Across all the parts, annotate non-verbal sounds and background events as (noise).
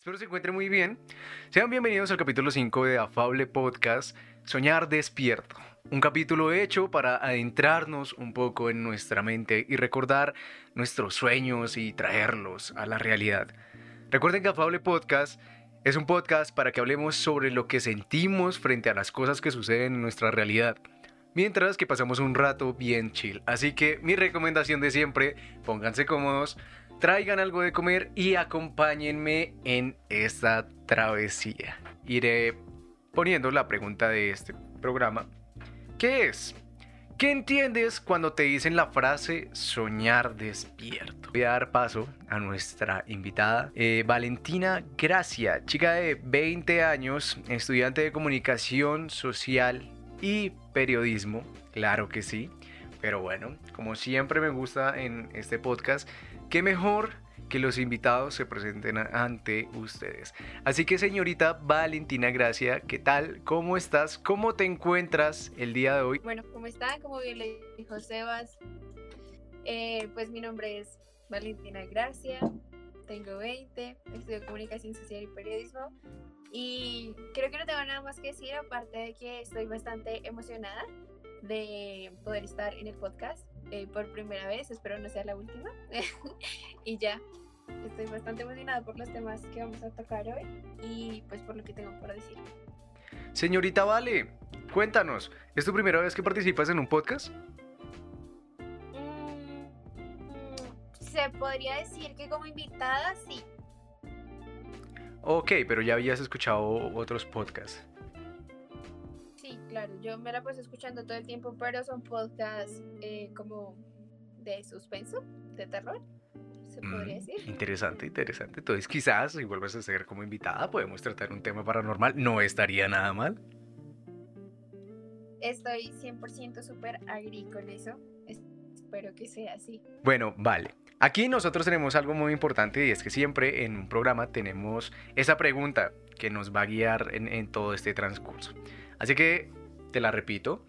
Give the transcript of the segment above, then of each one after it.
Espero se encuentren muy bien. Sean bienvenidos al capítulo 5 de Afable Podcast, Soñar Despierto. Un capítulo hecho para adentrarnos un poco en nuestra mente y recordar nuestros sueños y traerlos a la realidad. Recuerden que Afable Podcast es un podcast para que hablemos sobre lo que sentimos frente a las cosas que suceden en nuestra realidad. Mientras que pasamos un rato bien chill. Así que mi recomendación de siempre, pónganse cómodos, traigan algo de comer y acompáñenme en esta travesía. Iré poniendo la pregunta de este programa. ¿Qué es? ¿Qué entiendes cuando te dicen la frase soñar despierto? Voy a dar paso a nuestra invitada, eh, Valentina Gracia, chica de 20 años, estudiante de comunicación social y periodismo, claro que sí. Pero bueno, como siempre me gusta en este podcast, qué mejor que los invitados se presenten ante ustedes. Así que señorita Valentina Gracia, ¿qué tal? ¿Cómo estás? ¿Cómo te encuentras el día de hoy? Bueno, ¿cómo están? Como bien le dijo Sebas, eh, pues mi nombre es Valentina Gracia, tengo 20, estudio comunicación social y periodismo y creo que no tengo nada más que decir aparte de que estoy bastante emocionada de poder estar en el podcast eh, por primera vez, espero no sea la última. (laughs) y ya, estoy bastante emocionada por los temas que vamos a tocar hoy y pues por lo que tengo por decir. Señorita Vale, cuéntanos, ¿es tu primera vez que participas en un podcast? Mm, se podría decir que como invitada, sí. Ok, pero ya habías escuchado otros podcasts claro, yo me la paso escuchando todo el tiempo, pero son podcasts eh, como de suspenso, de terror, se podría mm, decir. Interesante, interesante. Entonces, quizás si vuelves a ser como invitada, podemos tratar un tema paranormal. No estaría nada mal. Estoy 100% súper agri con eso. Espero que sea así. Bueno, vale. Aquí nosotros tenemos algo muy importante y es que siempre en un programa tenemos esa pregunta que nos va a guiar en, en todo este transcurso. Así que te la repito.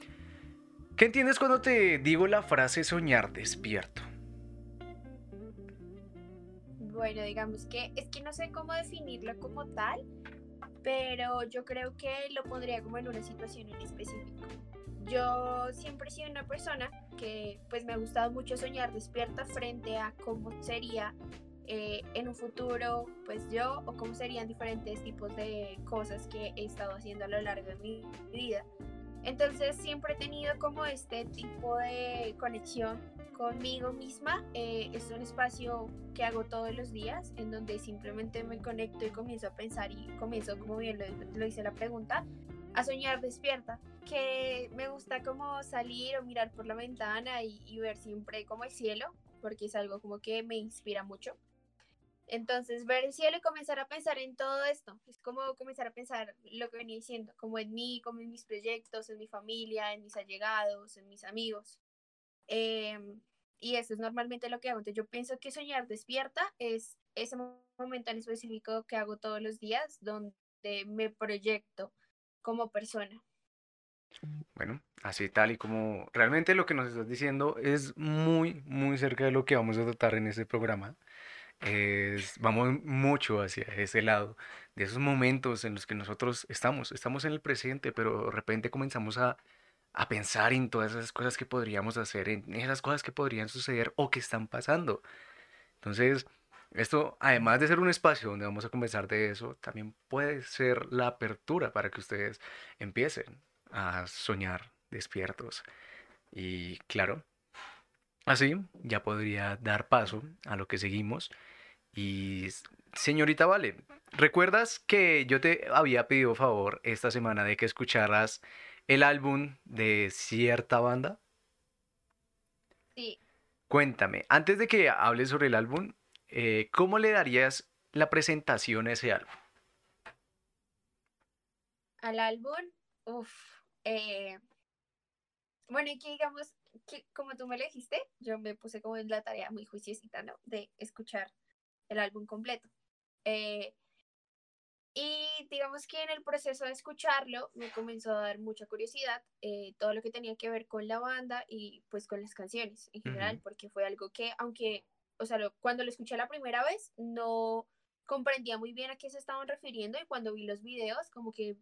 ¿Qué entiendes cuando te digo la frase soñar despierto? Bueno, digamos que es que no sé cómo definirlo como tal, pero yo creo que lo pondría como en una situación en específico. Yo siempre he sido una persona que pues me ha gustado mucho soñar despierta frente a cómo sería eh, en un futuro pues yo o cómo serían diferentes tipos de cosas que he estado haciendo a lo largo de mi vida. Entonces siempre he tenido como este tipo de conexión conmigo misma. Eh, es un espacio que hago todos los días en donde simplemente me conecto y comienzo a pensar y comienzo, como bien lo, lo hice la pregunta, a soñar despierta. Que me gusta como salir o mirar por la ventana y, y ver siempre como el cielo, porque es algo como que me inspira mucho. Entonces, ver el cielo y comenzar a pensar en todo esto, es como comenzar a pensar lo que venía diciendo, como en mí, como en mis proyectos, en mi familia, en mis allegados, en mis amigos. Em, y eso es normalmente lo que hago. Entonces, yo pienso que soñar despierta es ese momento en específico que hago todos los días donde me proyecto como persona. Bueno, así tal y como realmente lo que nos estás diciendo es muy, muy cerca de lo que vamos a tratar en este programa vamos mucho hacia ese lado, de esos momentos en los que nosotros estamos, estamos en el presente, pero de repente comenzamos a, a pensar en todas esas cosas que podríamos hacer, en esas cosas que podrían suceder o que están pasando. Entonces, esto, además de ser un espacio donde vamos a conversar de eso, también puede ser la apertura para que ustedes empiecen a soñar despiertos. Y claro, así ya podría dar paso a lo que seguimos y señorita Vale, ¿recuerdas que yo te había pedido favor esta semana de que escucharas el álbum de cierta banda? Sí. Cuéntame, antes de que hables sobre el álbum, eh, ¿cómo le darías la presentación a ese álbum? Al álbum, uff, eh, bueno, y que digamos, que como tú me lo dijiste, yo me puse como en la tarea muy juiciosita, ¿no? De escuchar el álbum completo. Eh, y digamos que en el proceso de escucharlo me comenzó a dar mucha curiosidad eh, todo lo que tenía que ver con la banda y pues con las canciones en general, porque fue algo que, aunque, o sea, cuando lo escuché la primera vez, no comprendía muy bien a qué se estaban refiriendo y cuando vi los videos como que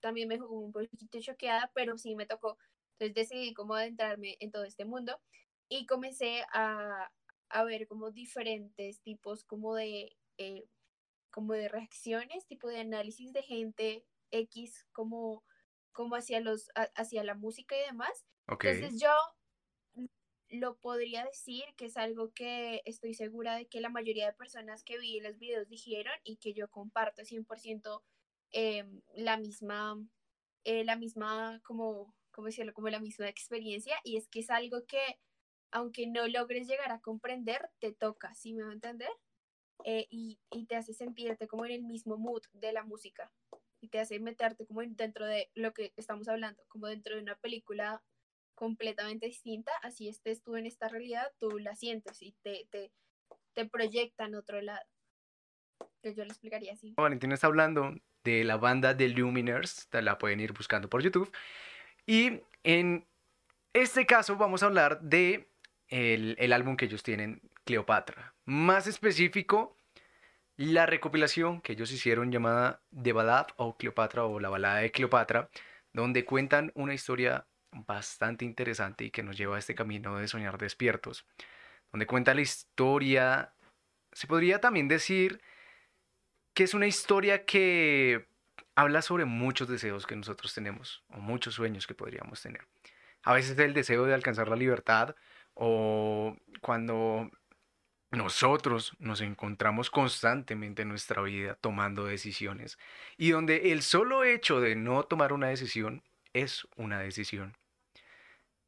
también me dejó un poquito choqueada, pero sí me tocó. Entonces decidí como adentrarme en todo este mundo y comencé a, a ver como diferentes tipos como de, eh, como de reacciones, tipo de análisis de gente X como, como hacia, los, hacia la música y demás. Entonces yo lo podría decir que es algo que estoy segura de que la mayoría de personas que vi los videos dijeron y que yo comparto 100% eh, la misma, eh, la misma, como, ¿cómo decirlo? Como la misma experiencia y es que es algo que aunque no logres llegar a comprender, te toca, ¿sí me va a entender? Eh, y, y, te hace sentirte como en el mismo mood de la música y te hace meterte como dentro de lo que estamos hablando, como dentro de una película completamente distinta, así estés tú en esta realidad, tú la sientes y te, te, te proyecta en otro lado. Que yo lo explicaría así. Valentina está hablando de la banda de Luminers, la pueden ir buscando por YouTube. Y en este caso vamos a hablar de el, álbum que ellos tienen, Cleopatra. Más específico, la recopilación que ellos hicieron llamada The Ballad o Cleopatra o la balada de Cleopatra, donde cuentan una historia bastante interesante y que nos lleva a este camino de soñar despiertos, donde cuenta la historia, se podría también decir que es una historia que habla sobre muchos deseos que nosotros tenemos o muchos sueños que podríamos tener. A veces el deseo de alcanzar la libertad o cuando nosotros nos encontramos constantemente en nuestra vida tomando decisiones y donde el solo hecho de no tomar una decisión es una decisión.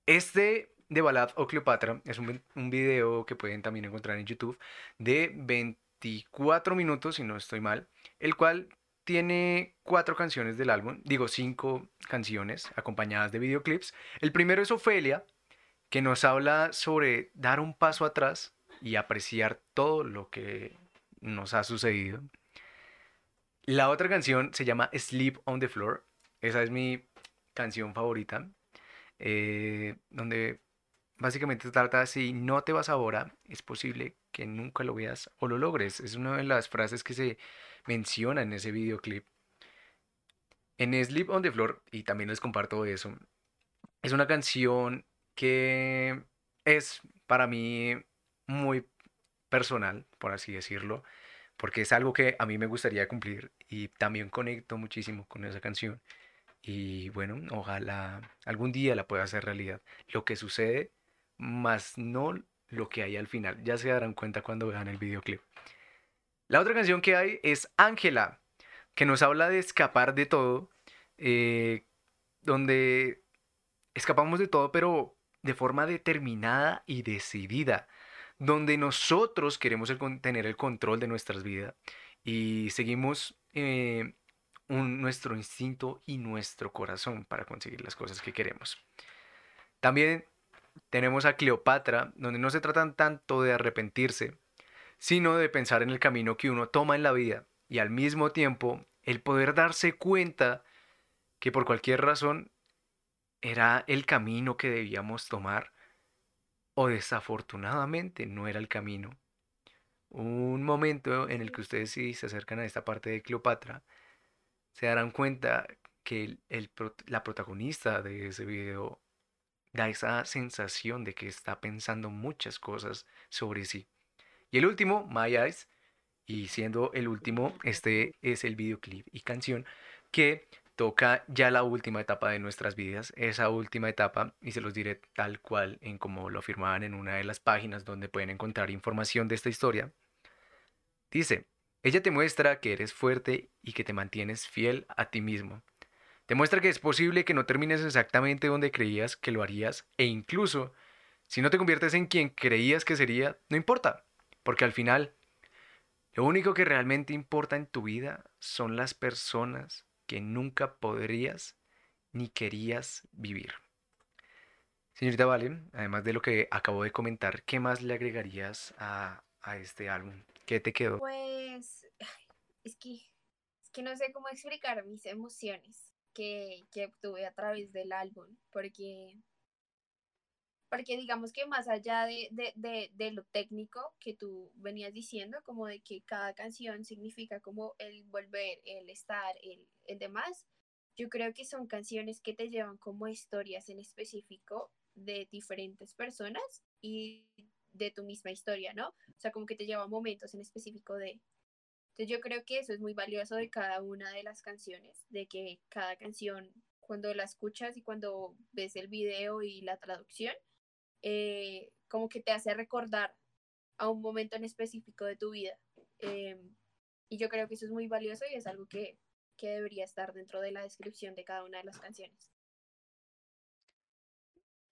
Este de Balad o Cleopatra es un, un, video que pueden también encontrar en YouTube de 24 minutos, si no estoy mal, el cual tiene cuatro canciones del álbum, digo cinco canciones acompañadas de videoclips. El primero es Ofelia, que nos habla sobre dar un paso atrás y apreciar todo lo que nos ha sucedido. La otra canción se llama Sleep on the Floor. Esa es mi canción favorita. Eh, donde básicamente trata si no te vas ahora, es posible que nunca lo veas o lo logres. Es una de las frases que se menciona en ese videoclip. En Sleep on the Floor, y también les comparto eso, es una canción que es para mí muy personal, por así decirlo, porque es algo que a mí me gustaría cumplir y también conecto muchísimo con esa canción. Y bueno, ojalá algún día la pueda hacer realidad. Lo que sucede, más no lo que hay al final. Ya se darán cuenta cuando vean el videoclip. La otra canción que hay es Ángela, que nos habla de escapar de todo, eh, donde escapamos de todo, pero de forma determinada y decidida, donde nosotros queremos tener el control de nuestras vidas y seguimos eh, nuestro instinto y nuestro corazón para conseguir las cosas que queremos. También tenemos a Cleopatra, donde no se tratan tanto de arrepentirse, sino de pensar en el camino que uno toma en la vida y al mismo tiempo el poder darse cuenta que por cualquier razón era el camino que debíamos tomar o desafortunadamente no era el camino. Un momento en el que ustedes sí se acercan a esta parte de Cleopatra, se darán cuenta que el, la protagonista de ese video da esa sensación de que está pensando muchas cosas sobre sí. Y el último, My Eyes, y siendo el último, este es el videoclip y canción que toca ya la última etapa de nuestras vidas, esa última etapa, y se los diré tal cual en como lo afirmaban en una de las páginas donde pueden encontrar información de esta historia. Dice, ella te muestra que eres fuerte y que te mantienes fiel a ti mismo. Te muestra que es posible que no termines exactamente donde creías que lo harías e incluso si no te conviertes en quien creías que sería, no importa, porque al final lo único que realmente importa en tu vida son las personas que nunca podrías ni querías vivir. Señorita Vale, además de lo que acabo de comentar, ¿qué más le agregarías a, a este álbum? ¿Qué te quedó? Pues es que, es que no sé cómo explicar mis emociones que, que obtuve a través del álbum, porque porque digamos que más allá de, de, de, lo técnico que tú venías diciendo, como de que cada canción significa como el volver, el estar, el, el demás, yo creo que son canciones que te llevan como historias en específico de diferentes personas y de tu misma historia, ¿no? O sea, como que te lleva momentos en específico de... Entonces yo creo que eso es muy valioso de cada una de las canciones, de que cada canción, cuando la escuchas y cuando ves el video y la traducción, eh, como que te hace recordar a un momento en específico de tu vida. Em, y yo creo que eso es muy valioso y es algo que, que debería estar dentro de la descripción de cada una de las canciones.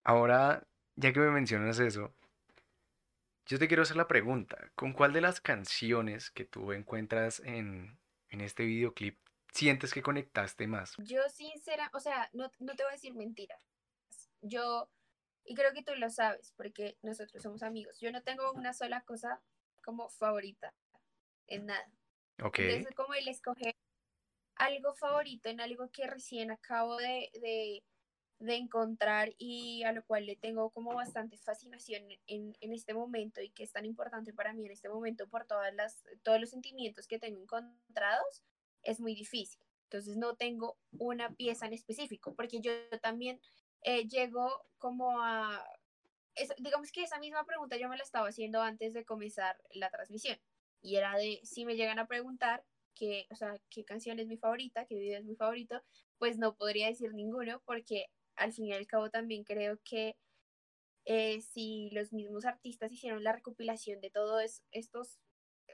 Ahora, ya que me mencionas eso, yo te quiero hacer la pregunta, ¿con cuál de las canciones que tú encuentras en, en este videoclip sientes que conectaste más? Yo sincera, o sea, no, no te voy a decir mentiras. Yo, y creo que tú lo sabes, porque nosotros somos amigos, yo no tengo una sola cosa como favorita en nada. Ok. Entonces, como el escoger algo favorito en algo que recién acabo de, de de encontrar y a lo cual le tengo como bastante fascinación en, en, este momento y que es tan importante para mí en este momento por todas las, todos los sentimientos que tengo encontrados, es muy difícil. Entonces no tengo una pieza en específico, porque yo también eh, llego como a, digamos que esa misma pregunta yo me la estaba haciendo antes de comenzar la transmisión y era de si me llegan a preguntar que, o sea, qué canción es mi favorita, qué video es mi favorito, pues no podría decir ninguno porque al fin y al cabo también creo que eh, si los mismos artistas hicieron la recopilación de todos estos,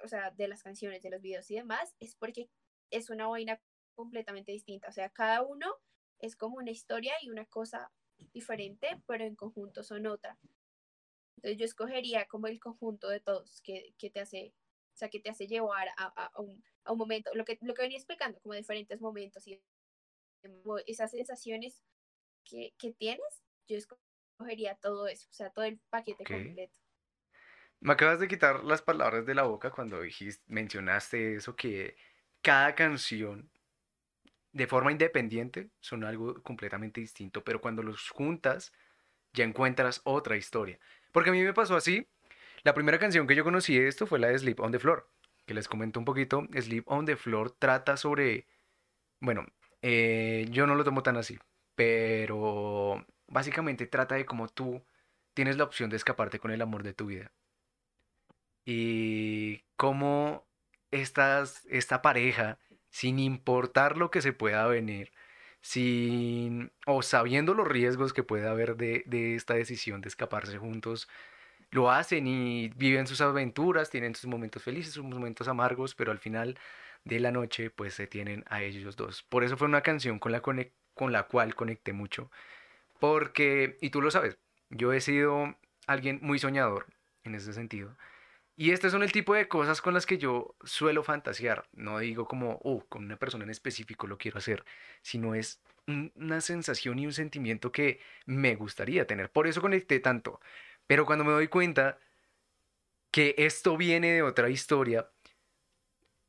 o sea, de las canciones, de los videos y demás, es porque es una vaina completamente distinta. O sea, cada uno es como una historia y una cosa diferente, pero en conjunto son otra. Entonces yo escogería como el conjunto de todos que, que te hace, o sea, que te hace llevar a, a, un, a un momento, lo que, lo que venía explicando, como diferentes momentos y esas sensaciones que, tienes, yo escogería todo eso, o sea, todo el paquete completo. Me acabas de quitar las palabras de la boca cuando dijiste, mencionaste eso, que cada canción de forma independiente son algo completamente distinto, pero cuando los juntas ya encuentras otra historia. Porque a mí me pasó así. La primera canción que yo conocí de esto fue la de Sleep on the Floor, que les comento un poquito. Sleep on the Floor trata sobre, bueno, eh, yo no lo tomo tan así, pero básicamente trata de cómo tú tienes la opción de escaparte con el amor de tu vida. Y cómo estás, esta pareja, sin importar lo que se pueda venir, sin, o sabiendo los riesgos que puede haber de, de esta decisión de escaparse juntos, lo hacen y viven sus aventuras, tienen sus momentos felices, sus momentos amargos, pero al final de la noche pues se tienen a ellos dos. Por eso fue una canción con la, con la cual conecté mucho. Porque, y tú lo sabes, yo he sido alguien muy soñador en ese sentido. Y este son el tipo de cosas con las que yo suelo fantasear. No digo como, oh, con una persona en específico lo quiero hacer, sino es una sensación y un sentimiento que me gustaría tener. Por eso conecté tanto. Pero cuando me doy cuenta que esto viene de otra historia,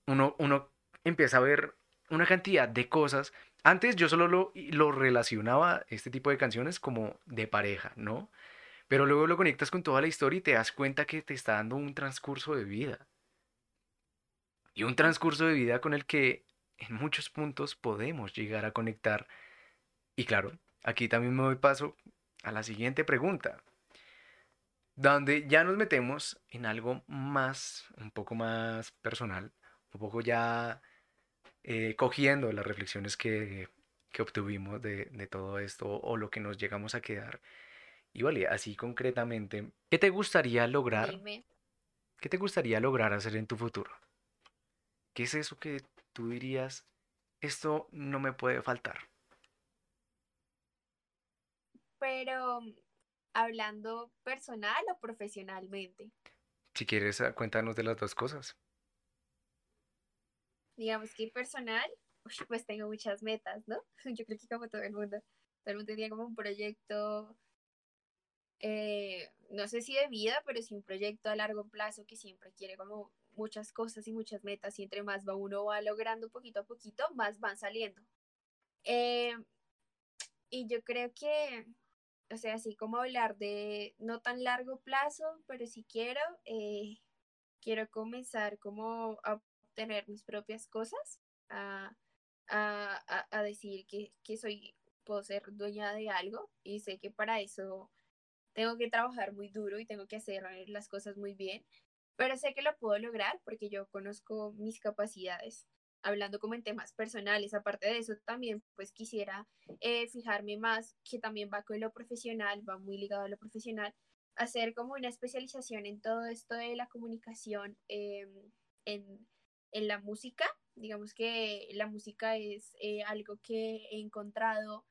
uno, uno empieza a ver una cantidad de cosas antes yo solo lo, lo relacionaba, este tipo de canciones, como de pareja, ¿no? Pero luego lo conectas con toda la historia y te das cuenta que te está dando un transcurso de vida. Y un transcurso de vida con el que en muchos puntos podemos llegar a conectar. Y claro, aquí también me doy paso a la siguiente pregunta, donde ya nos metemos en algo más, un poco más personal, un poco ya eh, cogiendo las reflexiones que, que obtuvimos de, de, todo esto o lo que nos llegamos a quedar. Y vale, así concretamente, ¿qué te gustaría lograr? ¿Qué te gustaría lograr hacer en tu futuro? ¿Qué es eso que tú dirías, esto no me puede faltar? Pero, ¿hablando personal o profesionalmente? Si quieres, ah, cuéntanos de las dos cosas digamos que personal, pues tengo muchas metas, ¿no? (laughs) Yo creo que como todo el mundo, todo el mundo tenía como un proyecto, eh, no sé si de vida, pero sí un proyecto a largo plazo que siempre quiere como muchas cosas y muchas metas y entre más va uno va logrando poquito a poquito, más van saliendo. Eh, y yo creo que o sea, así como hablar de no tan largo plazo, pero si quiero, eh, quiero comenzar como a obtener mis propias cosas, a, a, a, decir que, que soy, puedo ser dueña de algo y sé que para eso tengo que trabajar muy duro y tengo que hacer las cosas muy bien, pero sé que lo puedo lograr porque yo conozco mis capacidades hablando como en temas personales. Aparte de eso, también pues quisiera eh, fijarme más, que también va con lo profesional, va muy ligado a lo profesional, hacer como una especialización en todo esto de la comunicación em, en, en, la música. Digamos que la música es eh, algo que he encontrado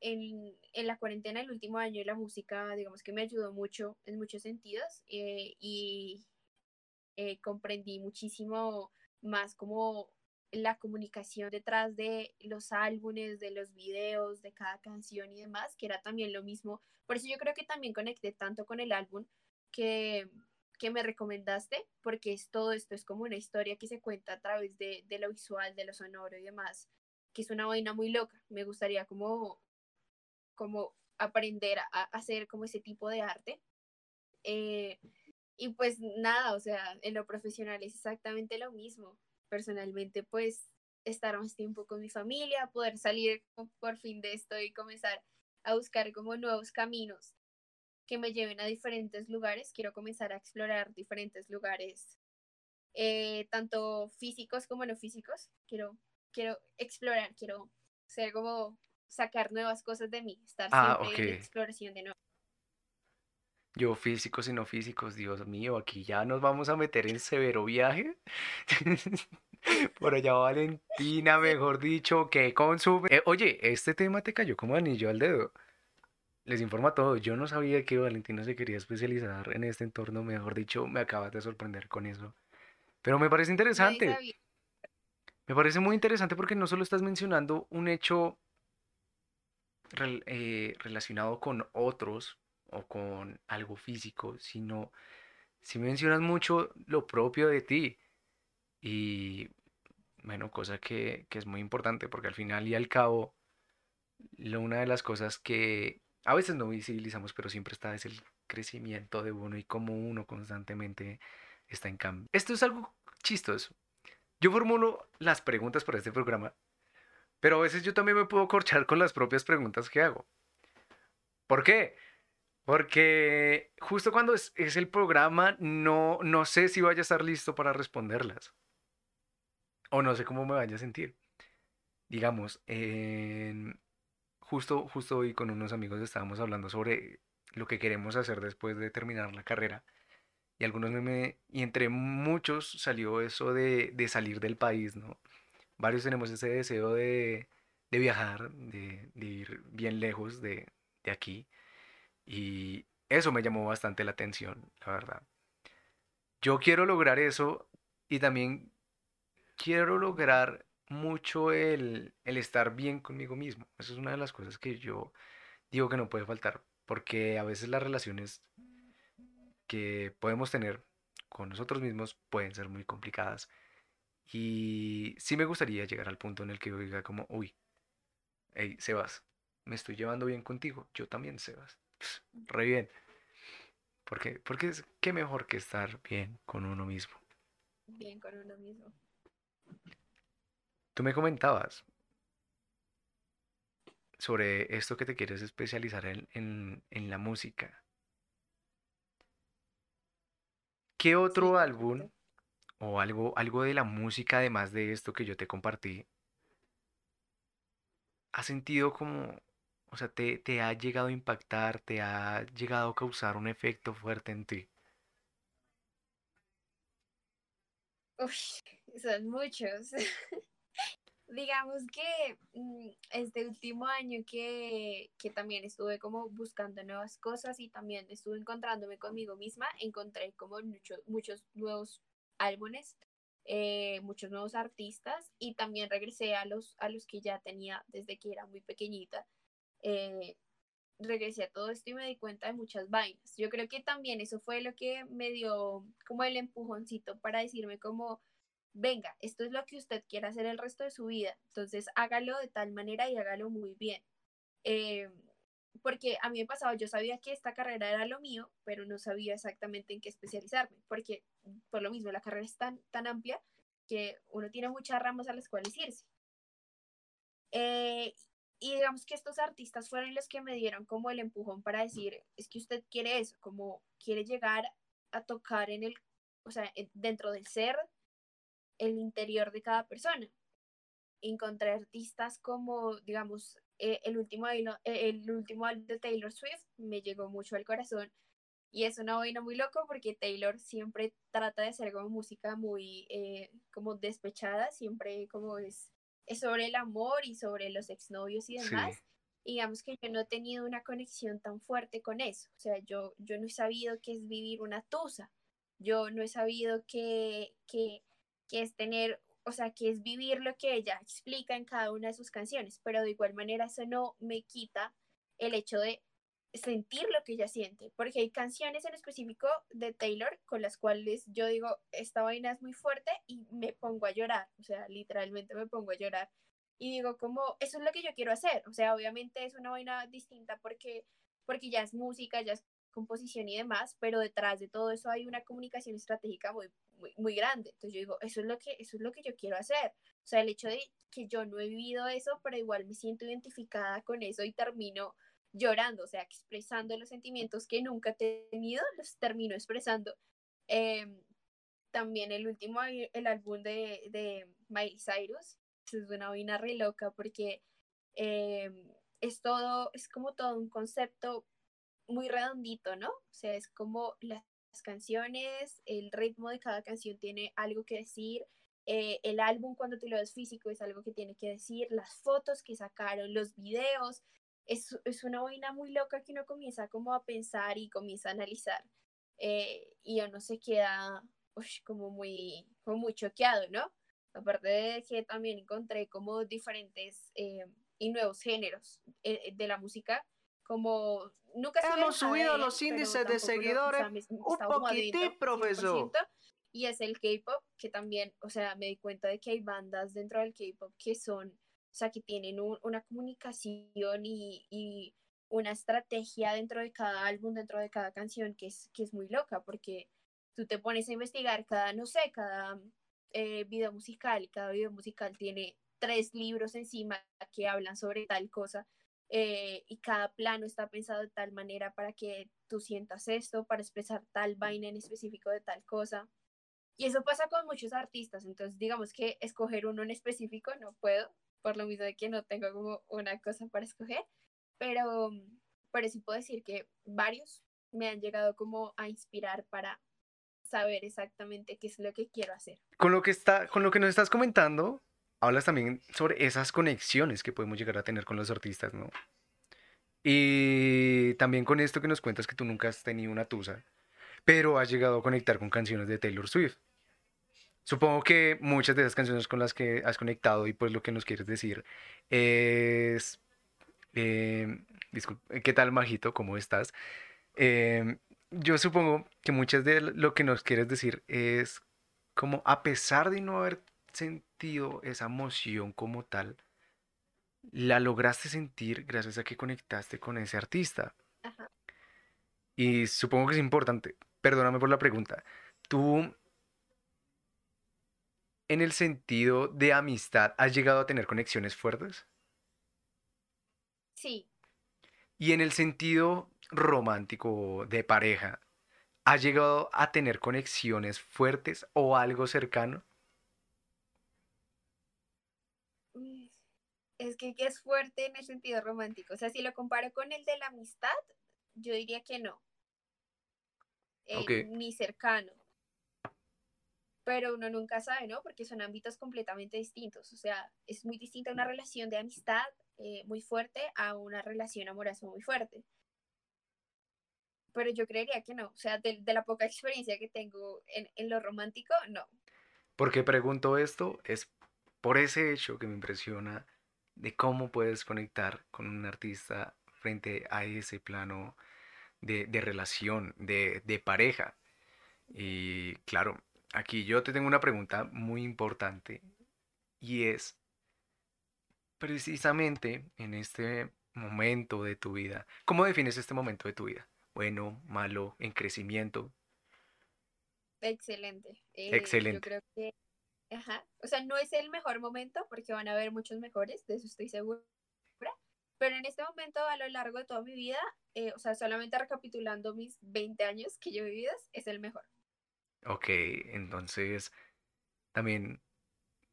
en, en, la cuarentena el último año la música, digamos que me ayudó mucho en muchos sentidos eh, y comprendí muchísimo más como la comunicación detrás de los álbumes, de los videos, de cada canción y demás, que era también lo mismo. Por eso yo creo que también conecté tanto con el álbum que, que me recomendaste, porque es, todo esto es como una historia que se cuenta a través de, de lo visual, de lo sonoro y demás, que es una vaina muy loca. Me gustaría como, como aprender a, hacer como ese tipo de arte. Eh, y pues nada, o sea, en lo profesional es exactamente lo mismo personalmente pues estar más tiempo con mi familia, poder salir por fin de esto y comenzar a buscar como nuevos caminos que me lleven a diferentes lugares. Quiero comenzar a explorar diferentes lugares, eh, tanto físicos como no físicos. Quiero, quiero explorar, quiero ser como sacar nuevas cosas de mí, estar ah, siempre en exploración de nuevo. Yo físicos y no físicos, Dios mío, aquí ya nos vamos a meter en severo viaje. (laughs) Por allá Valentina, mejor dicho, que consume. Eh, oye, este tema te cayó como anillo al dedo. Les informo a todos, yo no sabía que Valentina se quería especializar en este entorno, mejor dicho, me acabas de sorprender con eso. Pero me parece interesante. Me parece muy interesante porque no solo estás mencionando un hecho eh, relacionado con otros o con algo físico, sino si mencionas mucho lo propio de ti. Y bueno, cosa que, que es muy importante porque al final y al cabo, lo, una de las cosas que a veces no visibilizamos, pero siempre está es el crecimiento de uno y cómo uno constantemente está en cambio. Esto es algo chistoso. Yo formulo las preguntas para este programa, pero a veces yo también me puedo corchar con las propias preguntas que hago. ¿Por qué? Porque justo cuando es, el programa, no, no sé si vaya a estar listo para responderlas. O no sé cómo me vaya a sentir. Digamos, justo, justo hoy con unos amigos estábamos hablando sobre lo que queremos hacer después de terminar la carrera. Y algunos me, y entre muchos salió eso de, de salir del país, ¿no? Varios tenemos ese deseo de, de viajar, de, ir bien lejos de, de aquí. Y eso me llamó bastante la atención, la verdad. Yo quiero lograr eso y también quiero lograr mucho el, el estar bien conmigo mismo. Eso es una de las cosas que yo digo que no puede faltar, porque a veces las relaciones que podemos tener con nosotros mismos pueden ser muy complicadas. Y sí me gustaría llegar al punto en el que yo diga como, uy, hey, Sebas, me estoy llevando bien contigo, yo también, Sebas re bien. Porque, porque es qué mejor que estar bien con uno mismo. Bien con uno mismo. Tú me comentabas sobre esto que te quieres especializar en, la música. ¿Qué otro álbum o algo, algo de la música además de esto que yo te compartí has sentido como o sea, te, te ha llegado a impactar, te ha llegado a causar un efecto fuerte en ti. Uf, son muchos. (laughs) Digamos que mm, este último año que, que también estuve como buscando nuevas cosas y también estuve encontrándome conmigo misma, encontré como muchos muchos nuevos álbumes, eh, muchos nuevos artistas y también regresé a los, a los que ya tenía desde que era muy pequeñita eh, regresé a todo esto y me di cuenta de muchas vainas. Yo creo que también eso fue lo que me dio como el empujoncito para decirme como, venga, esto es lo que usted quiere hacer el resto de su vida, entonces hágalo de tal manera y hágalo muy bien. Eh, porque a mí me pasaba, yo sabía que esta carrera era lo mío, pero no sabía exactamente en qué especializarme, porque por lo mismo la carrera es tan, tan amplia que uno tiene muchas ramas a las cuales irse. Eh, y digamos que estos artistas fueron los que me dieron como el empujón para decir, es que usted quiere eso, como quiere llegar a tocar en el, o sea, dentro del ser, el interior de cada persona. Encontré artistas como, digamos, eh, el, último, eh, el último álbum de Taylor Swift me llegó mucho al corazón y es una vaina muy loco porque Taylor siempre trata de hacer como música muy eh, como despechada, siempre como es, es sobre el amor y sobre los exnovios y demás. digamos que yo no he tenido una conexión tan fuerte con eso. O sea, yo, yo no he sabido qué es vivir una tusa. Yo no he sabido qué, qué, qué es tener o sea, que es vivir lo que ella explica en cada una de sus canciones, pero de igual manera eso no me quita el hecho de sentir lo que ella siente, porque hay canciones en específico de Taylor con las cuales yo digo, esta vaina es muy fuerte y me pongo a llorar, o sea, literalmente me pongo a llorar y digo como, eso es lo que yo quiero hacer, o sea, obviamente es una vaina distinta porque, porque ya es música, ya es composición y demás, pero detrás de todo eso hay una comunicación estratégica muy, muy, grande. Entonces yo digo, eso es, lo que, eso es lo que yo quiero hacer. O sea, el hecho de que yo no he vivido eso, pero igual me siento identificada con eso y termino llorando, o sea, expresando los sentimientos que nunca he tenido, los termino expresando. Em, también el último, el álbum de, de Miley Cyrus, es una vaina re loca porque em, es todo, es como todo un concepto muy redondito, ¿no? O sea, es como las canciones, el ritmo de cada canción tiene algo que decir, eh, el álbum cuando tú lo ves físico es algo que tiene que decir, las fotos que sacaron, los videos, es, es una vaina muy loca que uno comienza como a pensar y comienza a analizar eh, y uno se queda como muy, como muy choqueado, ¿no? Aparte de que también encontré como diferentes eh, y nuevos géneros de la música como nunca hemos subido los índices de seguidores un poquitín, profesor. Y es el K-pop que también, o sea, me di cuenta de que hay bandas dentro del K-pop que son, sea, que tienen una comunicación y, y, una estrategia dentro de cada álbum, dentro de cada canción que es, que es muy loca, porque tú te pones a investigar cada, no sé, cada eh, video musical, cada video musical tiene tres libros encima que hablan sobre tal cosa eh, y cada plano está pensado de tal manera para que tú sientas esto, para expresar tal vaina en específico de tal cosa. Y eso pasa con muchos artistas, entonces digamos que escoger uno en específico no puedo, por lo mismo de que no tengo como una cosa para escoger, pero, pero sí puedo decir que varios me han llegado como a inspirar para saber exactamente qué es lo que quiero hacer. Con lo que, está, con lo que nos estás comentando, hablas también sobre esas conexiones que podemos llegar a tener con los artistas, ¿no? Y también con esto que nos cuentas que tú nunca has tenido una tusa, pero has llegado a conectar con canciones de Taylor Swift. Supongo que muchas de esas canciones con las que has conectado y pues lo que nos quieres decir es... Eh, disculpe, ¿qué tal, Majito? ¿Cómo estás? Em, yo supongo que muchas de lo que nos quieres decir es como a pesar de no haber sentido esa emoción como tal, la lograste sentir gracias a que conectaste con ese artista. Y supongo que es importante, perdóname por la pregunta, tú en el sentido de amistad, ¿has llegado a tener conexiones fuertes? Sí. Y en el sentido romántico de pareja, ¿has llegado a tener conexiones fuertes o algo cercano? es que, es fuerte en el sentido romántico. O sea, si lo comparo con el de la amistad, yo diría que no. Eh, ni cercano. Pero uno nunca sabe, ¿no? Porque son ámbitos completamente distintos. O sea, es muy distinta una relación de amistad eh, muy fuerte a una relación amorosa muy fuerte. Pero yo creería que no. O sea, de, la poca (laughs) experiencia que tengo en, en lo romántico, no. ¿Por qué pregunto esto? Es por ese hecho que me impresiona de cómo puedes conectar con un artista frente a ese plano de, relación, de, de, pareja. Y claro, aquí yo te tengo una pregunta muy importante y es, precisamente en este momento de tu vida. ¿Cómo defines este momento de tu vida? Bueno, malo, en crecimiento. Excelente. Eh, Excelente. Yo creo que, ajá, o sea, no es el mejor momento porque van a haber muchos mejores, de eso estoy segura. Pero en este momento, a lo largo de toda mi vida, eh, o sea, solamente recapitulando mis 20 años que yo he vivido, es el mejor. Ok, entonces también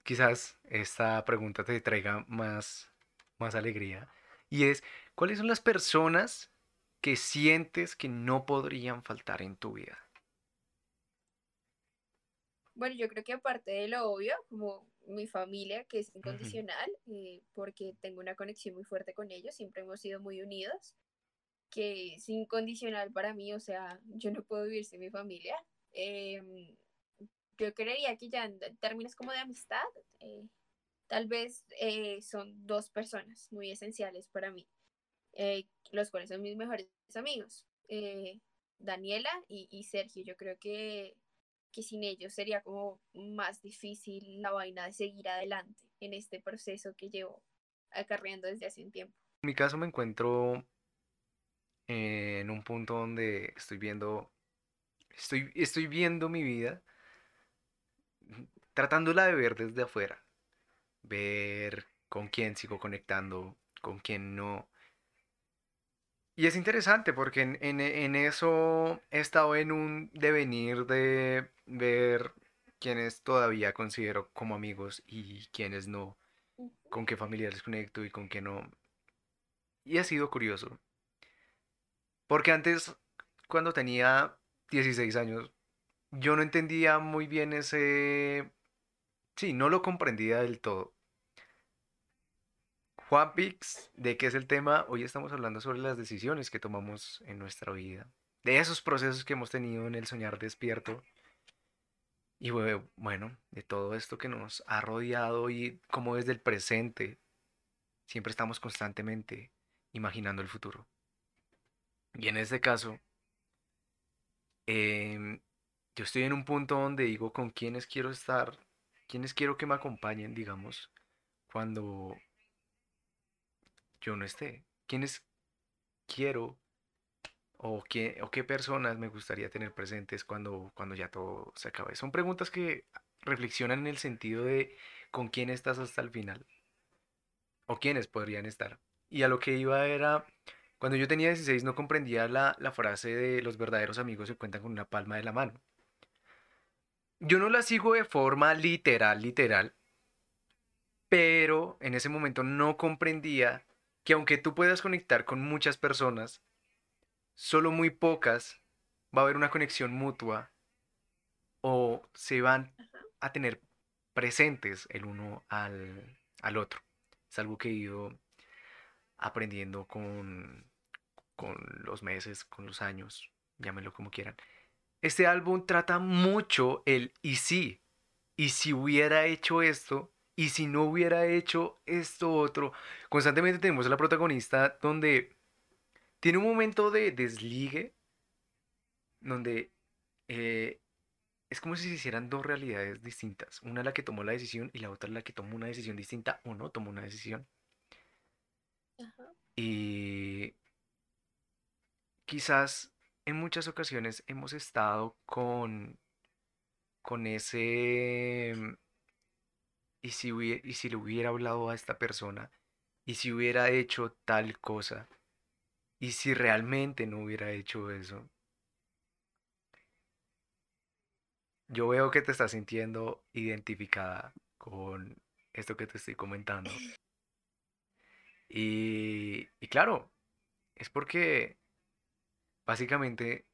quizás esta pregunta te traiga más, más alegría. Y es, ¿cuáles son las personas que sientes que no podrían faltar en tu vida? Bueno, yo creo que aparte de lo obvio, como mi familia, que es incondicional, eh, porque tengo una conexión muy fuerte con ellos, siempre hemos sido muy unidos, que es incondicional para mí, o sea, yo no puedo vivir sin mi familia. Em, yo creería que ya en términos como de amistad, eh, tal vez eh, son dos personas muy esenciales para mí, eh, los cuales son mis mejores amigos, Daniela y, y Sergio. Yo creo que que sin ellos sería como más difícil la vaina de seguir adelante en este proceso que llevo acarreando desde hace un tiempo. En mi caso me encuentro en un punto donde estoy viendo, estoy, estoy viendo mi vida, tratándola de ver desde afuera, ver con quién sigo conectando, con quién no. Y es interesante porque en, en- en eso he estado en un devenir de ver quiénes todavía considero como amigos y quiénes no, con qué familiares conecto y con qué no. Y ha sido curioso, porque antes, cuando tenía 16 años, yo no entendía muy bien ese... Sí, no lo comprendía del todo. Juan Pix, ¿de qué es el tema? Hoy estamos hablando sobre las decisiones que tomamos en nuestra vida, de esos procesos que hemos tenido en el soñar despierto y bue- bueno, de todo esto que nos ha rodeado y como desde el presente siempre estamos constantemente imaginando el futuro. Y en este caso, em, yo estoy en un punto donde digo con quiénes quiero estar, quiénes quiero que me acompañen, digamos, cuando yo no esté, quiénes quiero o qué, o qué personas me gustaría tener presentes cuando, cuando ya todo se acabe. Son preguntas que reflexionan en el sentido de con quién estás hasta el final o quiénes podrían estar. Y a lo que iba era, cuando yo tenía 16 no comprendía la, la frase de los verdaderos amigos se cuentan con una palma de la mano. Yo no la sigo de forma literal, literal, pero en ese momento no comprendía que aunque tú puedas conectar con muchas personas, solo muy pocas va a haber una conexión mutua o se van a tener presentes el uno al, al otro. Es algo que he ido aprendiendo con, con los meses, con los años, llámenlo como quieran. Este álbum trata mucho el y si, y si hubiera hecho esto, y si no hubiera hecho esto otro. Constantemente tenemos a la protagonista donde tiene un momento de desligue, donde eh, es como si se hicieran dos realidades distintas. Una la que tomó la decisión y la otra la que tomó una decisión distinta o no tomó una decisión. Ajá. Y quizás en muchas ocasiones hemos estado con, con ese... mm, ¿Y si, hubie- y si le hubiera hablado a esta persona? ¿Y si hubiera hecho tal cosa? ¿Y si realmente no hubiera hecho eso? Yo veo que te estás sintiendo identificada con esto que te estoy comentando. (clears throat) Y, y claro, es porque básicamente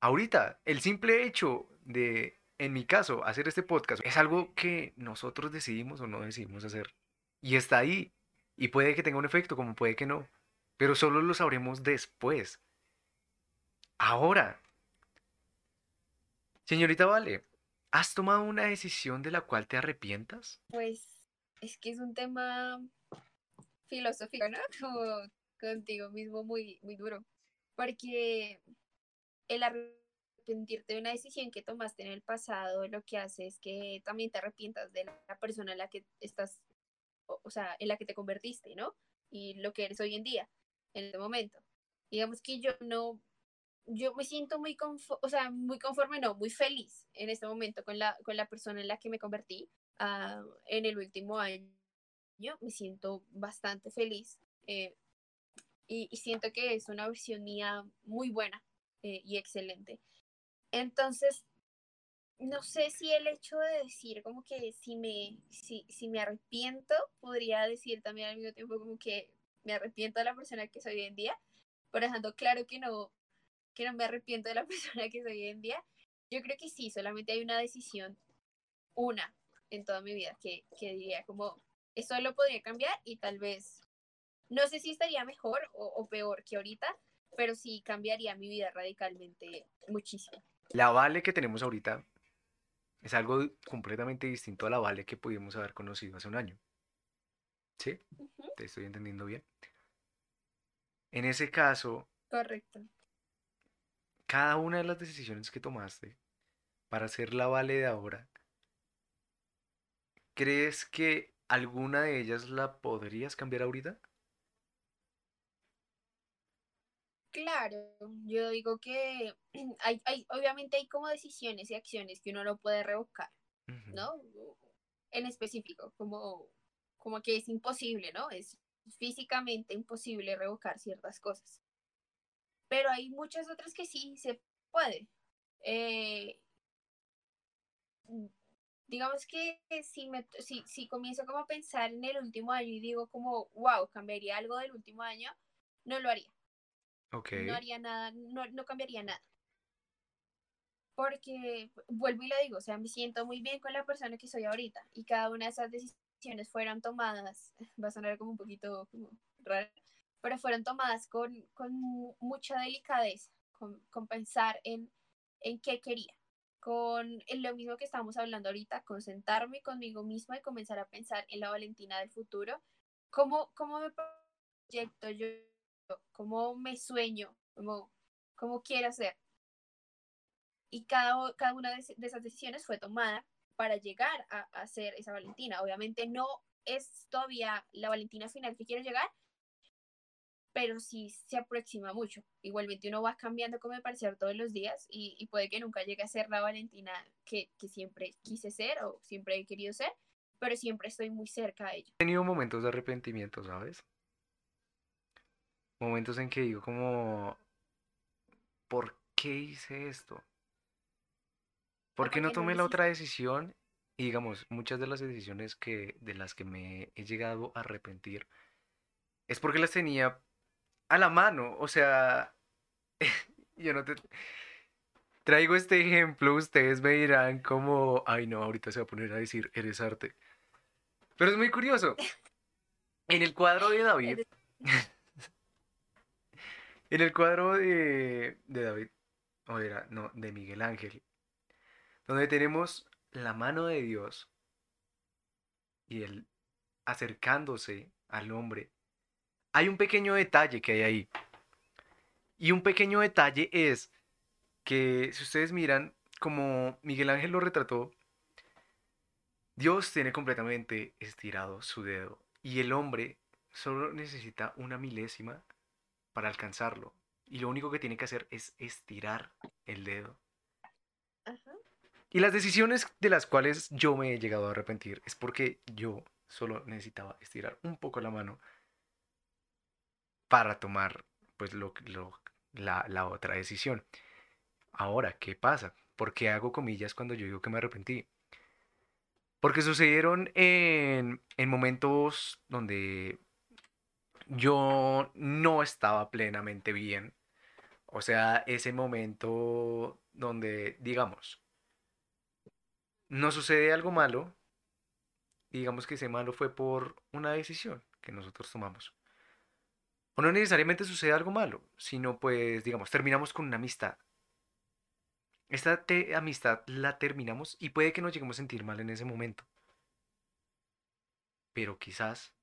ahorita el simple hecho de, en mi caso, hacer este podcast es algo que nosotros decidimos o no decidimos hacer. Y está ahí. Y puede que tenga un efecto, como puede que no. Pero solo lo sabremos después. Ahora, señorita Vale, ¿has tomado una decisión de la cual te arrepientas? Pues es que es un tema filosófico, ¿no? (laughs) Como contigo mismo muy, muy duro. Porque el arrepentirte de una decisión que tomaste en el pasado lo que hace es que también te arrepientas de la persona en la que estás, o, sea, en la que te convertiste, ¿no? Y lo que eres hoy en día. en este momento. Digamos que yo no, yo me siento muy, o sea, muy conforme, no, muy feliz en este momento con la, con la persona en la que me convertí uh, en el último año. Me siento bastante feliz eh, y, siento que es una versión mía muy buena eh, y excelente. Entonces, no sé si el hecho de decir como que si me, si, si me arrepiento, podría decir también al mismo tiempo como que me arrepiento de la persona que soy hoy en día, por dejando claro que no, que no me arrepiento de la (laughs) persona que soy hoy en día. Yo creo que sí, solamente hay una decisión, una en toda mi vida, que, que diría como, eso lo podría cambiar y tal vez, no sé si estaría mejor o, o peor que ahorita, pero sí cambiaría mi vida radicalmente muchísimo. La Vale que tenemos ahorita es algo completamente distinto a la Vale que pudimos haber conocido hace un año. ¿Sí? ¿Te estoy entendiendo bien? En ese caso... Correcto. Cada una de las decisiones que tomaste para ser la Vale de ahora, ¿crees que alguna de ellas la podrías cambiar ahorita? Claro, yo digo que (clears throat) hay, hay, obviamente hay como decisiones y acciones que uno no puede revocar, ¿no? En específico, como, como que es imposible, ¿no? Es físicamente imposible revocar ciertas cosas. Pero hay muchas otras que sí se puede. Eh, digamos que si, me, si, si comienzo como a pensar en el último año y digo como, wow, cambiaría algo del último año, no lo haría. No haría nada, no, no cambiaría nada. Porque, vuelvo y lo digo, o sea, me siento muy bien con la persona que soy ahorita y cada una de esas decisiones fueron tomadas, (laughs) va a sonar como un poquito como raro, pero fueron tomadas con, con mucha delicadeza, con, con pensar en, en qué quería, con lo mismo que estamos hablando ahorita, con sentarme conmigo misma y comenzar a pensar en la Valentina del futuro, cómo, cómo me proyecto yo cómo me sueño, cómo, cómo quiero ser. Y cada, cada una de, esas decisiones fue tomada para llegar a, a ser esa Valentina. Obviamente no es todavía la Valentina final que quiero llegar, pero sí se aproxima mucho. Igualmente uno va cambiando como me parecer todos los días y, puede que nunca llegue a ser la Valentina que, siempre quise ser o siempre he querido ser, pero siempre estoy muy cerca a ello. He tenido momentos de arrepentimiento, ¿sabes? Momentos en que digo como, ¿por qué hice esto? ¿Por qué no tomé la otra decisión? Y digamos, muchas de las decisiones que, de las que me he llegado a arrepentir es porque las tenía a la mano. O sea, (laughs) yo no te... Traigo este ejemplo, ustedes me dirán como, ay no, ahorita se va a poner a decir, eres arte. Pero es muy curioso. (laughs) En el cuadro de David, En el cuadro de, de David, o era, no, de Miguel Ángel, donde tenemos la mano de Dios y él acercándose al hombre, hay un pequeño detalle que hay ahí. Y un pequeño detalle es que si ustedes miran como Miguel Ángel lo retrató, Dios tiene completamente estirado su dedo y el hombre solo necesita una milésima para alcanzarlo. Y lo único que tiene que hacer es estirar el dedo. Y las decisiones de las cuales yo me he llegado a arrepentir es porque yo solo necesitaba estirar un poco la mano para tomar pues lo, la, la otra decisión. Ahora, ¿qué pasa? ¿Por qué hago comillas cuando yo digo que me arrepentí? Porque sucedieron en, en momentos donde yo no estaba plenamente bien. O sea, ese momento donde, digamos, no sucede algo malo, digamos que ese malo fue por una decisión que nosotros tomamos. O no necesariamente sucede algo malo, sino pues, digamos, terminamos con una amistad. Esta amistad la terminamos y puede que nos lleguemos a sentir mal en ese momento. Pero quizás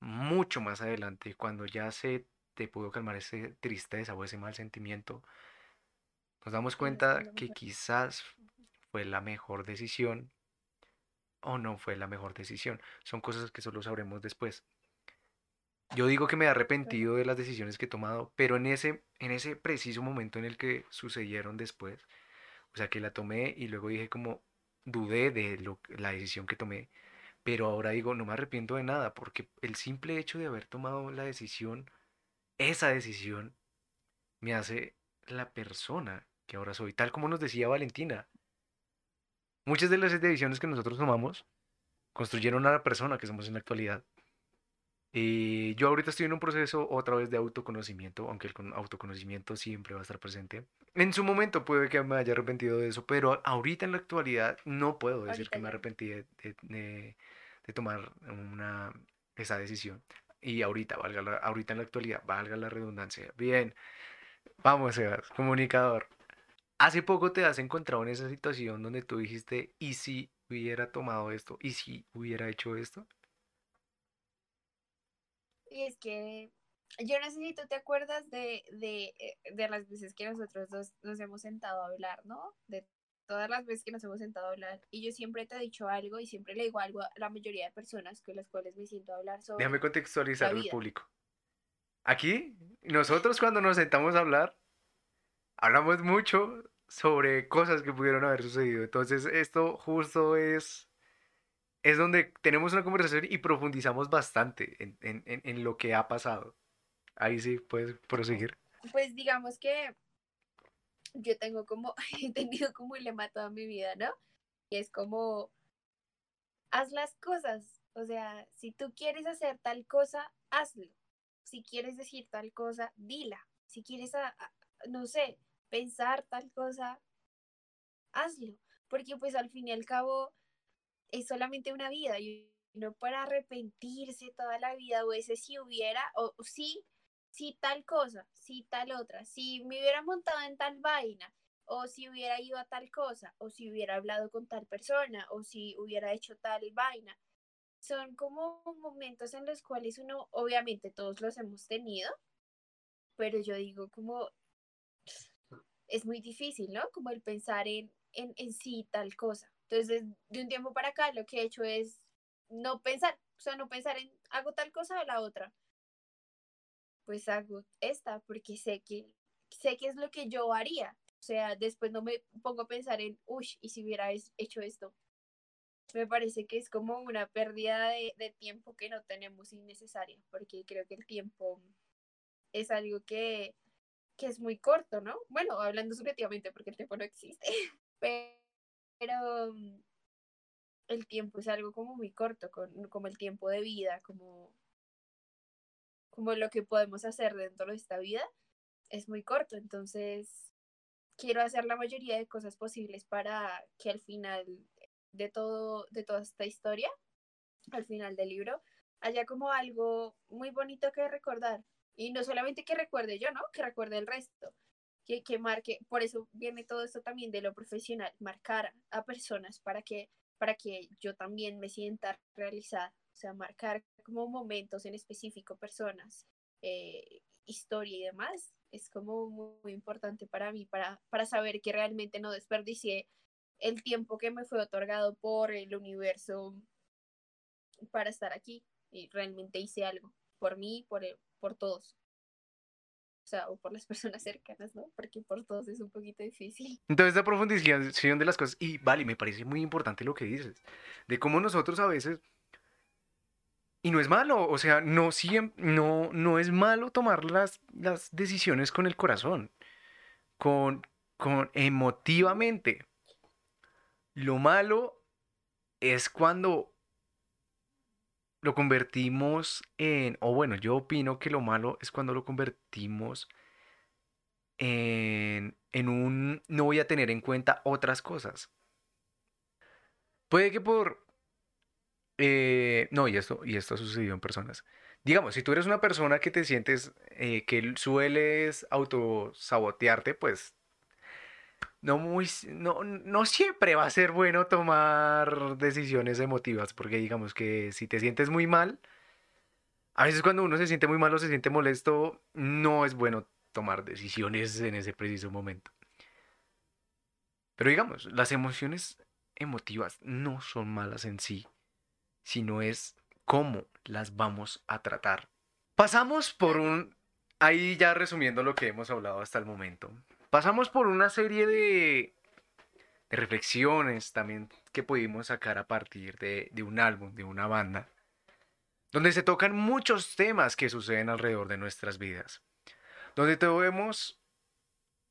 mucho más adelante, cuando ya se te pudo calmar ese tristeza o ese mal sentimiento, nos damos cuenta que quizás fue la mejor decisión o no fue la mejor decisión. Son cosas que solo sabremos después. yo digo que me he arrepentido de las decisiones que he tomado, pero en ese, en ese preciso momento en el que sucedieron después, o sea, que la tomé y luego dije como dudé de lo, la decisión que tomé, pero ahora digo, no me arrepiento de nada, porque el simple hecho de haber tomado la decisión, esa decisión, me hace la persona que ahora soy, tal como nos decía Valentina. Muchas de las decisiones que nosotros tomamos construyeron a la persona que somos en la actualidad. Y yo ahorita estoy en un proceso otra vez de autoconocimiento, aunque el autoconocimiento siempre va a estar presente. En su momento puede que me haya arrepentido de eso, pero ahorita en la actualidad no puedo decir que me arrepentí de, de, de, tomar una, esa decisión. Y ahorita, valga la, ahorita en la actualidad, valga la redundancia. Bien, vamos, Sebas, comunicador. Hace poco te has encontrado en esa situación donde tú dijiste, ¿y si hubiera tomado esto? ¿Y si hubiera hecho esto? Y es que yo no sé si tú te acuerdas de, de, eh, de las veces que nosotros dos nos hemos sentado a hablar, ¿no? Todas las veces que nos hemos sentado a hablar. Y yo siempre te he dicho algo y siempre le digo algo a la mayoría de personas con las cuales me siento a hablar sobre. Déjame contextualizar al público. Aquí, nosotros cuando nos sentamos a hablar, hablamos mucho sobre cosas que pudieron haber sucedido. Entonces, esto justo es es donde tenemos una conversación y profundizamos bastante en, lo que ha pasado. Ahí sí puedes proseguir. Pues digamos que yo tengo como, (laughs) he tenido como un lema toda mi vida, ¿no? Y es como, haz las cosas. O sea, si tú quieres hacer tal cosa, hazlo. Si quieres decir tal cosa, dila. Si quieres, no sé, pensar tal cosa, hazlo. Porque pues al fin y al cabo, es solamente una vida y no para arrepentirse toda la vida o ese si hubiera o sí, sí tal cosa, sí tal otra, si me hubiera montado en tal vaina o si hubiera ido a tal cosa o si hubiera hablado con tal persona o si hubiera hecho tal vaina. Son como momentos en los cuales uno, obviamente todos los hemos tenido, pero yo digo como es muy difícil, ¿no? Como el pensar en, en, en sí tal cosa. Entonces, de un tiempo para acá, lo que he hecho es no pensar, o sea, no pensar en hago tal cosa o la otra. Pues hago esta porque sé que sé que es lo que yo haría. O sea, después no me pongo a pensar en, uy, y si hubiera hecho esto. Me parece que es como una pérdida de, de tiempo que no tenemos innecesaria, porque creo que el tiempo es algo que, que es muy corto, ¿no? Bueno, hablando subjetivamente, porque el tiempo no existe, (laughs) pero mm, el tiempo es algo como muy corto, como el tiempo de vida, como, como lo que podemos hacer dentro de esta vida, es muy corto. Entonces, quiero hacer la mayoría de cosas posibles para que al final de todo, de toda esta historia, al final del libro, haya como algo muy bonito que recordar. Y no solamente que recuerde yo, ¿no? Que recuerde el resto que, marque, por eso viene todo esto también de lo profesional, marcar a personas para que, para que yo también me sienta realizada, sea, marcar como momentos en específico, personas, eh, historia y demás, es como muy, importante para mí, para, para saber que realmente no desperdicié el tiempo que me fue otorgado por el universo para estar aquí y realmente hice algo por mí, por, por todos sea, o por las (laughs) personas cercanas, ¿no? Porque por todos es un poquito difícil. Entonces, la profundización de las cosas, y vale, me parece muy importante lo que dices, de cómo nosotros a veces, y no es malo, o sea, no, siempre, no, no es malo tomar las, las decisiones con el corazón, con, con emotivamente. Lo malo es cuando lo convertimos en, o bueno, yo opino que lo malo es cuando lo convertimos en, en un, no voy a tener en cuenta otras cosas. Puede que por, eh, no, y esto, y esto ha sucedido en personas. Digamos, si tú eres una persona que te sientes, eh, que sueles autosabotearte, pues no, muy, no, no siempre va a ser bueno tomar decisiones emotivas, porque digamos que si te sientes muy mal, a veces cuando uno se siente muy mal o se siente molesto, no es bueno tomar decisiones en ese preciso momento. Pero digamos, las emociones emotivas no son malas en sí, sino es cómo las vamos a tratar. Pasamos por un, ahí ya resumiendo lo que hemos hablado hasta el momento, pasamos por una serie de, de reflexiones también que pudimos sacar a partir de, de un álbum, de una banda, donde se tocan muchos temas que suceden alrededor de nuestras vidas, donde vemos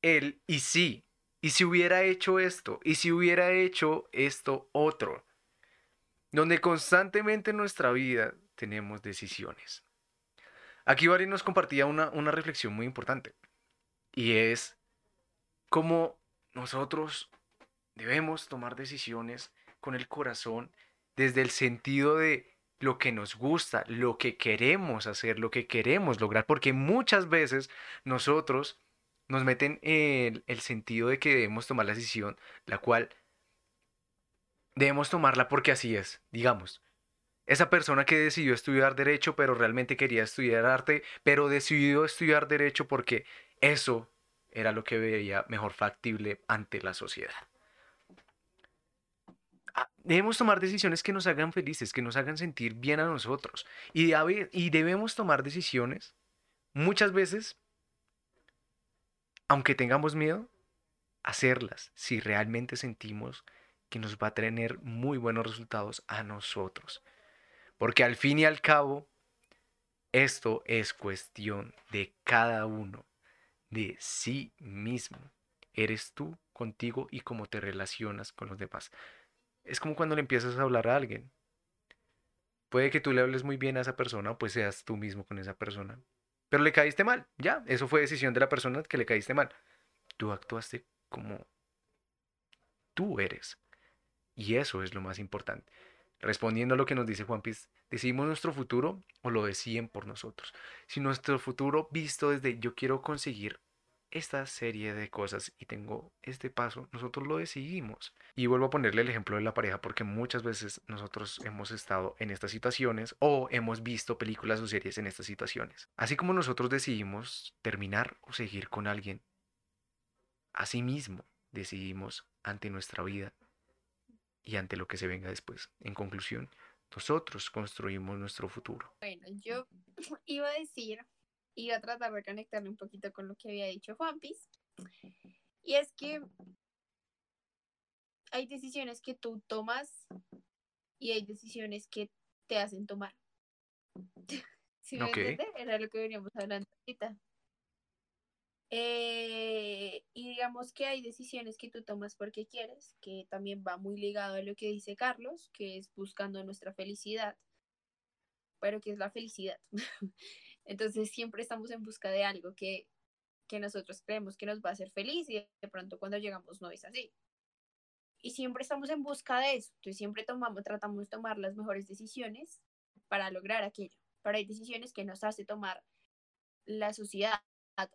el y sí, y si hubiera hecho esto, y si hubiera hecho esto otro, donde constantemente en nuestra vida tenemos decisiones. Aquí Bari nos compartía una, una reflexión muy importante y es cómo nosotros debemos tomar decisiones con el corazón desde el sentido de lo que nos gusta, lo que queremos hacer, lo que queremos lograr, porque muchas veces nosotros nos meten el, el sentido de que debemos tomar la decisión, la cual debemos tomarla porque así es, digamos esa persona que decidió estudiar derecho, pero realmente quería estudiar arte, pero decidió estudiar derecho porque eso era lo que veía mejor factible ante la sociedad. Ah, debemos tomar decisiones que nos hagan felices, que nos hagan sentir bien a nosotros. Y, y debemos tomar decisiones muchas veces, aunque tengamos miedo, hacerlas si realmente sentimos que nos va a tener muy buenos resultados a nosotros. Porque al fin y al cabo, esto es cuestión de cada uno, de sí mismo. Eres tú contigo y cómo te relacionas con los demás. Es como cuando le empiezas a hablar a alguien. Puede que tú le hables muy bien a esa persona, pues seas tú mismo con esa persona. Pero le caíste mal, ya, eso fue decisión de la persona que le caíste mal. Tú actuaste como tú eres. Y eso es lo más importante. Respondiendo a lo que nos dice Juan Piz, ¿decidimos nuestro futuro o lo deciden por nosotros? Si nuestro futuro visto desde yo quiero conseguir esta serie de cosas y tengo este paso, nosotros lo decidimos. Y vuelvo a ponerle el ejemplo de la pareja porque muchas veces nosotros hemos estado en estas situaciones o hemos visto películas o series en estas situaciones. Así como nosotros decidimos terminar o seguir con alguien, así mismo decidimos ante nuestra vida y ante lo que se venga después. En conclusión, nosotros construimos nuestro futuro. Bueno, yo (clears throat) iba a decir, iba a tratar de conectarme un poquito con lo que había dicho Juanpis, y es que hay decisiones que tú tomas y hay decisiones que te hacen tomar. (laughs) ¿Sí me Era lo que veníamos hablando ahorita. Eh, y digamos que hay decisiones que tú tomas porque quieres, que también va muy ligado a lo que dice Carlos, que es buscando nuestra felicidad, pero que es la felicidad. (laughs) Entonces siempre estamos en busca de algo que, que nosotros creemos que nos va a hacer feliz y de pronto cuando llegamos no es así. Y siempre estamos en busca de eso, entonces siempre tomamos, tratamos de tomar las mejores decisiones para lograr aquello. Pero hay decisiones que nos hace tomar la sociedad,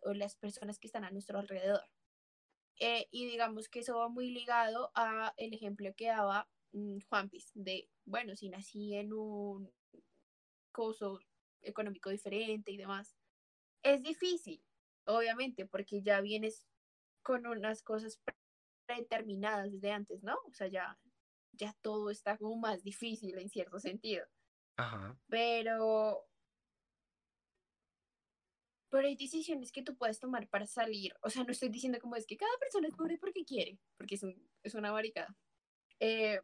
o las personas que están a nuestro alrededor. Eh, y digamos que eso va muy ligado a el ejemplo que daba mm, Juan Piz de, bueno, si nací en un coso económico diferente y demás, es difícil, obviamente, porque ya vienes con unas cosas predeterminadas desde antes, ¿no? O sea, ya, ya todo está como más difícil en cierto sentido. Ajá. Pero pero hay decisiones que tú puedes tomar para salir. O sea, no estoy diciendo como es que cada persona es pobre porque quiere, porque es, un, es una barricada. Eh,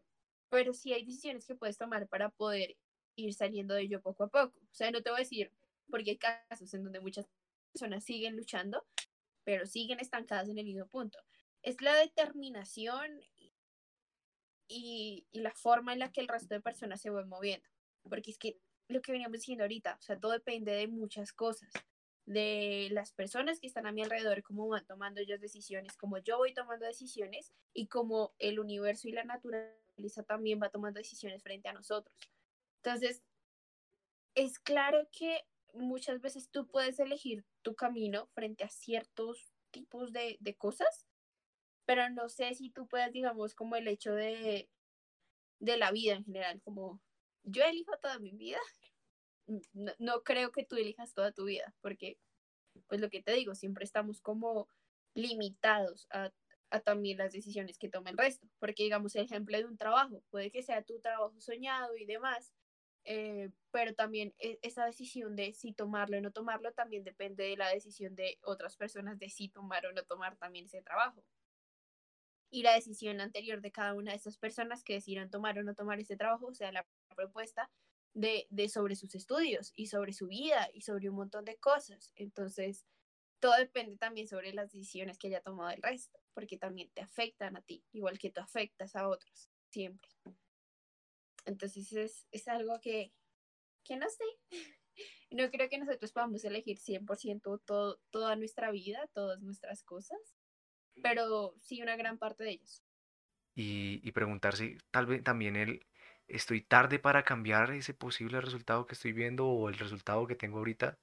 pero sí hay decisiones que puedes tomar para poder ir saliendo de ello poco a poco. O sea, no te voy a decir, porque hay casos en donde muchas personas siguen luchando, pero siguen estancadas en el mismo punto. Es la determinación y, y la forma en la que el resto de personas se van moviendo. Porque es que lo que veníamos diciendo ahorita, o sea, todo depende de muchas cosas de las personas que están a mi alrededor, cómo van tomando ellas decisiones, como yo voy tomando decisiones y como el universo y la naturaleza también va tomando decisiones frente a nosotros. Entonces, es claro que muchas veces tú puedes elegir tu camino frente a ciertos tipos de, de cosas, pero no sé si tú puedes, digamos, como el hecho de, de la vida en general, como yo elijo toda mi vida no, creo que tú elijas toda tu vida, porque, pues lo que te digo, siempre estamos como limitados a, a también las decisiones que toma el resto, porque digamos el ejemplo de un trabajo, puede que sea tu trabajo soñado y demás, eh, pero también e, esa decisión de si tomarlo o no tomarlo también depende de la decisión de otras personas de si tomar o no tomar también ese trabajo. Y la decisión anterior de cada una de esas personas que decidieron tomar o no tomar ese trabajo, o sea, la propuesta de, de sobre sus estudios y sobre su vida y sobre un montón de cosas. Entonces, todo depende también sobre las decisiones que haya tomado el resto, porque también te afectan a ti, igual que tú afectas a otros, siempre. Entonces es, es algo que, que no sé. (laughs) No creo que nosotros podamos elegir 100% todo, toda nuestra vida, todas nuestras cosas, pero sí una gran parte de ellos. Y, y preguntar si tal vez también el, estoy tarde para cambiar ese posible resultado que estoy viendo o el resultado que tengo ahorita,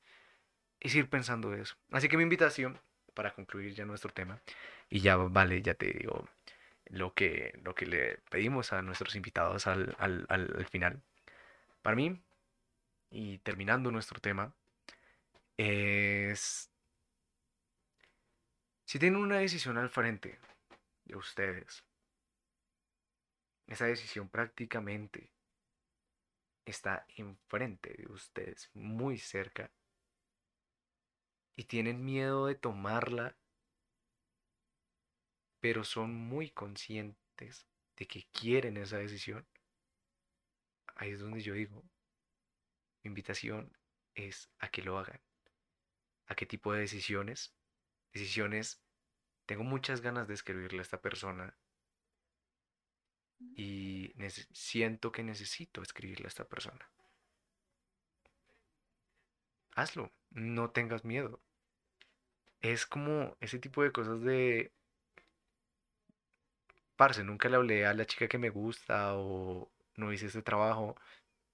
es ir pensando eso. Así que mi invitación, para concluir ya nuestro tema, y ya vale, ya te digo, lo que, lo que le pedimos a nuestros invitados al, al, al, final. Para mí, y terminando nuestro tema, es... Si tienen una decisión al frente de ustedes, esa decisión prácticamente está enfrente de ustedes, muy cerca, y tienen miedo de tomarla pero son muy conscientes de que quieren esa decisión, ahí es donde yo digo, mi invitación es a que lo hagan. ¿A qué tipo de decisiones? Decisiones, tengo muchas ganas de escribirle a esta persona y siento que necesito escribirle a esta persona. Hazlo, no tengas miedo. Es como ese tipo de cosas de parce, nunca le hablé a la chica que me gusta o no hice este trabajo,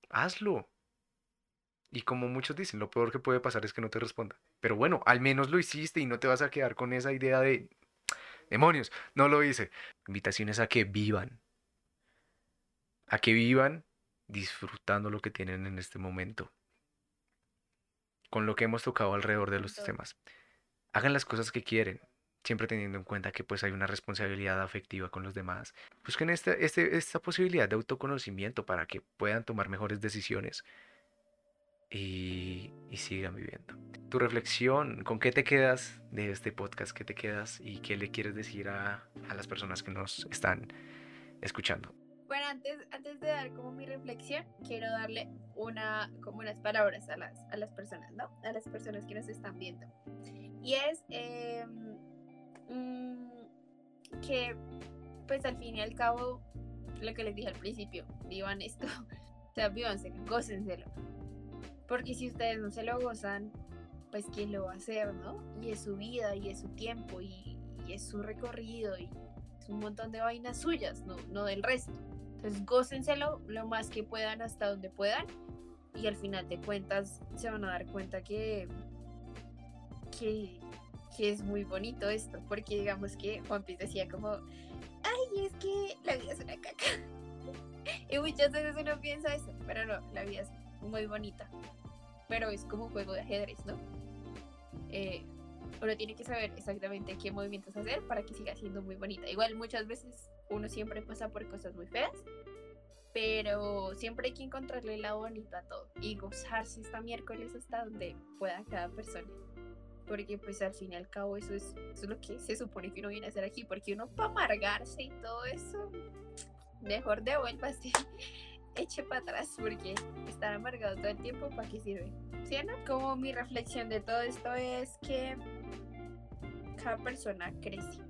hazlo. Y como muchos dicen, lo peor que puede pasar es que no te responda. Pero bueno, al menos lo hiciste y no te vas a quedar con esa idea de, demonios, no lo hice. Invitaciones a que vivan. A que vivan disfrutando lo que tienen en este momento. Con lo que hemos tocado alrededor de los temas. Hagan las cosas que quieren siempre teniendo en cuenta que pues hay una responsabilidad afectiva con los demás. Busquen esta, este, esta posibilidad de autoconocimiento para que puedan tomar mejores decisiones y, y, sigan viviendo. Tu reflexión, ¿con qué te quedas de este podcast? ¿Qué te quedas y qué le quieres decir a, a las personas que nos están escuchando? Bueno, antes, antes de dar como mi reflexión, quiero darle una, como unas palabras a las, a las personas, ¿no? A las personas que nos están viendo. Y es... Eh, que pues al fin y al cabo, lo que les dije al principio, vivan esto, (laughs) o sea, vívanse, gócenselo. Porque si ustedes no se lo gozan, pues quién lo va a hacer, ¿no? Y es su vida, y es su tiempo, y, y es su recorrido, y es un montón de vainas suyas, no, no del resto. Entonces, gócenselo lo más que puedan hasta donde puedan, y al final de cuentas se van a dar cuenta que, que que es muy bonito esto, porque digamos que Juan Piz decía como, ay, es que la vida es una caca. (laughs) y muchas veces uno piensa eso, pero no, la vida es muy bonita. Pero es como juego de ajedrez, ¿no? Eh, uno tiene que saber exactamente qué movimientos hacer para que siga siendo muy bonita. Igual muchas veces uno siempre pasa por cosas muy feas, pero siempre hay que encontrarle el lado bonito a todo y gozarse esta miércoles hasta donde pueda cada persona porque pues al fin y al cabo eso es, lo que se supone que uno viene a hacer aquí, porque uno para amargarse y todo eso, mejor devuélvase, eche para atrás, porque estar amargado todo el tiempo, ¿para qué sirve? ¿Sí, no? Como mi reflexión de todo esto es que cada persona crece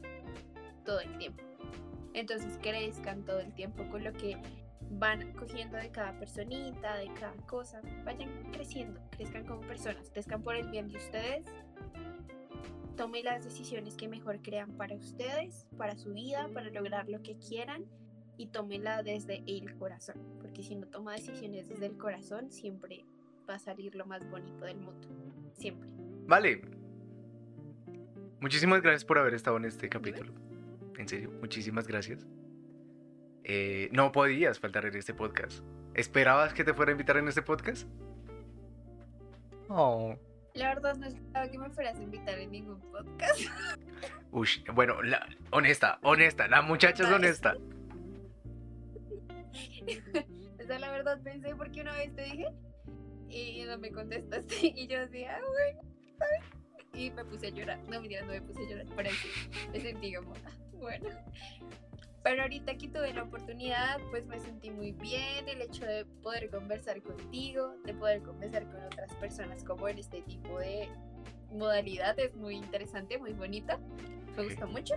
todo el tiempo. Entonces crezcan todo el tiempo con lo que van cogiendo de cada personita, de cada cosa, vayan creciendo, crezcan como personas, crezcan por el bien de ustedes tome las decisiones que mejor crean para ustedes, para su vida, para lograr lo que quieran y tómela desde el corazón, porque si no toma decisiones desde el corazón, siempre va a salir lo más bonito del mundo, siempre. Vale. Muchísimas gracias por haber estado en este capítulo. En serio, muchísimas gracias. Eh, no podías faltar en este podcast. ¿Esperabas que te fuera a invitar en este podcast? Oh. La verdad no esperaba que me fueras a invitar en ningún podcast. (laughs) Uy, bueno, la, honesta, honesta, la muchacha es honesta. O sea, la verdad pensé porque una vez te dije y no me contestaste (laughs) y yo decía, ah, bueno, Y me puse a llorar. No, mira, no me puse a llorar, pero sí, me sentí como, ah, bueno. Pero ahorita que tuve la oportunidad, pues me sentí muy bien. El hecho de poder conversar contigo, de poder conversar con otras personas como en este tipo de modalidad es muy interesante, muy bonita. Me gustó mucho.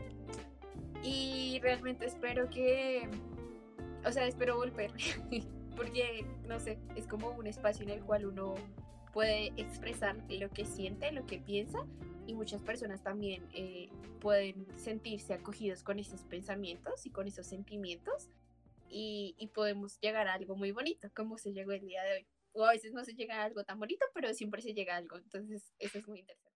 Y realmente espero que, o sea, espero volver. (laughs) Porque, no sé, es como un espacio en el cual uno puede expresar lo que siente, lo que piensa y muchas personas también eh, pueden sentirse acogidos con esos pensamientos y con esos sentimientos y, y, podemos llegar a algo muy bonito, como se llegó el día de hoy. O a veces no se llega a algo tan bonito, pero siempre se llega a algo, entonces eso es muy interesante.